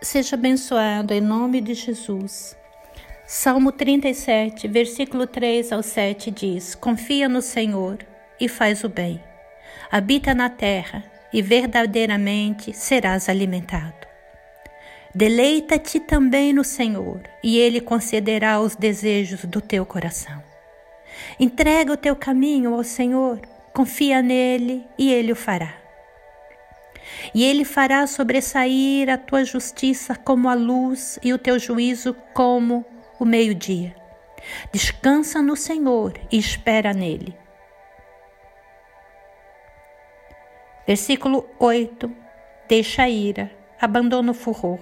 Seja abençoado em nome de Jesus. Salmo 37, versículo 3 ao 7 diz: Confia no Senhor e faz o bem. Habita na terra e verdadeiramente serás alimentado. Deleita-te também no Senhor e Ele concederá os desejos do teu coração. Entrega o teu caminho ao Senhor, confia nele e Ele o fará e ele fará sobressair a tua justiça como a luz e o teu juízo como o meio-dia. Descansa no Senhor e espera nele. Versículo 8: Deixa a ira, abandona o furor.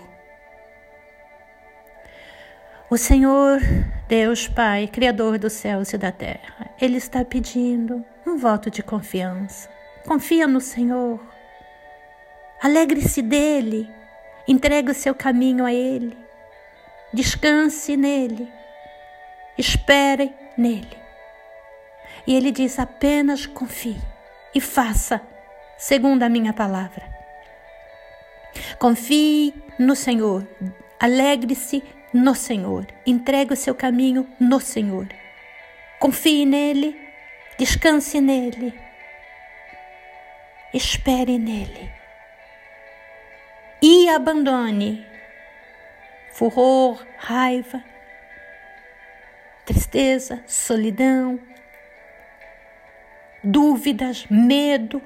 O Senhor, Deus Pai, Criador dos céus e da terra, Ele está pedindo um voto de confiança. Confia no Senhor Alegre-se dele, entregue o seu caminho a ele, descanse nele, espere nele. E ele diz: apenas confie e faça segundo a minha palavra. Confie no Senhor, alegre-se no Senhor, entregue o seu caminho no Senhor. Confie nele, descanse nele, espere nele abandone furor, raiva, tristeza, solidão, dúvidas, medo.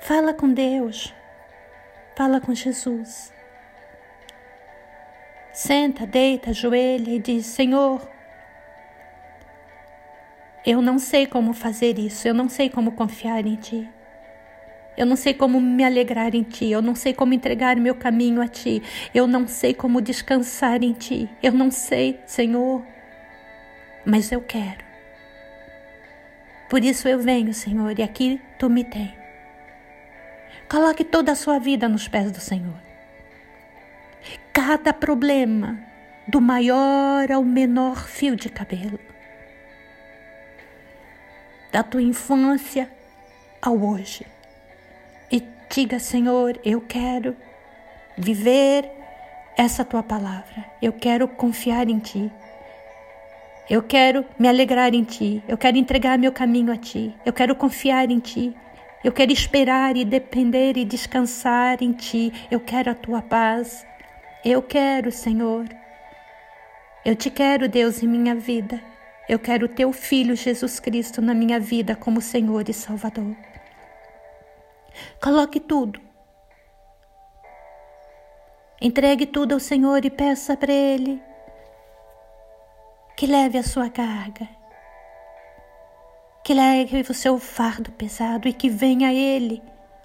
Fala com Deus, fala com Jesus. Senta, deita, ajoelha e diz: Senhor, eu não sei como fazer isso, eu não sei como confiar em Ti. Eu não sei como me alegrar em ti, eu não sei como entregar meu caminho a ti, eu não sei como descansar em ti, eu não sei, Senhor, mas eu quero. Por isso eu venho, Senhor, e aqui tu me tem. Coloque toda a sua vida nos pés do Senhor. Cada problema, do maior ao menor fio de cabelo, da tua infância ao hoje Diga, Senhor, eu quero viver essa tua palavra. Eu quero confiar em ti. Eu quero me alegrar em ti. Eu quero entregar meu caminho a ti. Eu quero confiar em ti. Eu quero esperar e depender e descansar em ti. Eu quero a tua paz. Eu quero, Senhor. Eu te quero, Deus, em minha vida. Eu quero o teu filho Jesus Cristo na minha vida como Senhor e Salvador. Coloque tudo. Entregue tudo ao Senhor e peça para Ele que leve a sua carga, que leve o seu fardo pesado e que venha Ele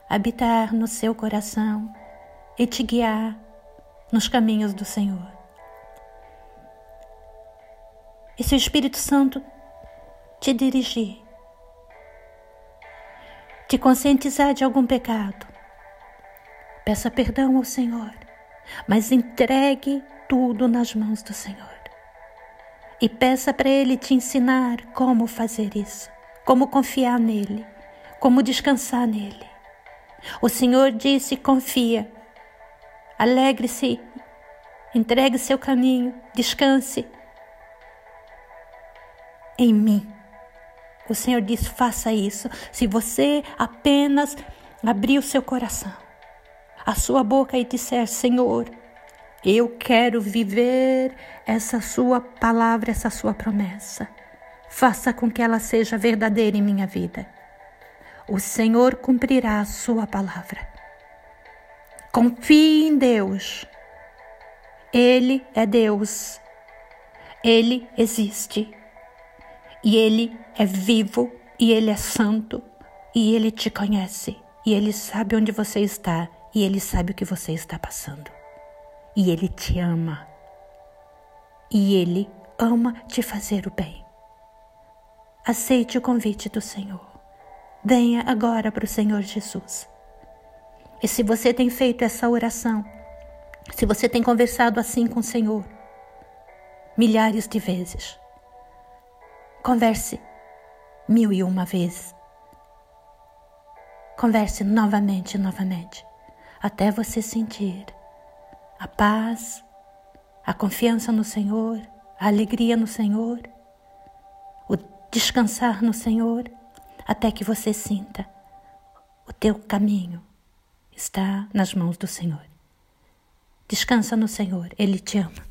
habitar no seu coração e te guiar nos caminhos do Senhor. E se o Espírito Santo te dirigir, te conscientizar de algum pecado, peça perdão ao Senhor, mas entregue tudo nas mãos do Senhor. E peça para Ele te ensinar como fazer isso, como confiar nele, como descansar nele. O Senhor disse: confia, alegre-se, entregue seu caminho, descanse em mim. O Senhor diz: faça isso. Se você apenas abrir o seu coração, a sua boca e disser: Senhor, eu quero viver essa sua palavra, essa sua promessa. Faça com que ela seja verdadeira em minha vida. O Senhor cumprirá a sua palavra. Confie em Deus. Ele é Deus. Ele existe e Ele é vivo e Ele é santo e Ele te conhece e Ele sabe onde você está e Ele sabe o que você está passando e Ele te ama e Ele ama te fazer o bem. Aceite o convite do Senhor. Venha agora para o Senhor Jesus. E se você tem feito essa oração, se você tem conversado assim com o Senhor, milhares de vezes, Converse mil e uma vezes. Converse novamente novamente, até você sentir a paz, a confiança no Senhor, a alegria no Senhor, o descansar no Senhor, até que você sinta o teu caminho está nas mãos do Senhor. Descansa no Senhor, Ele te ama.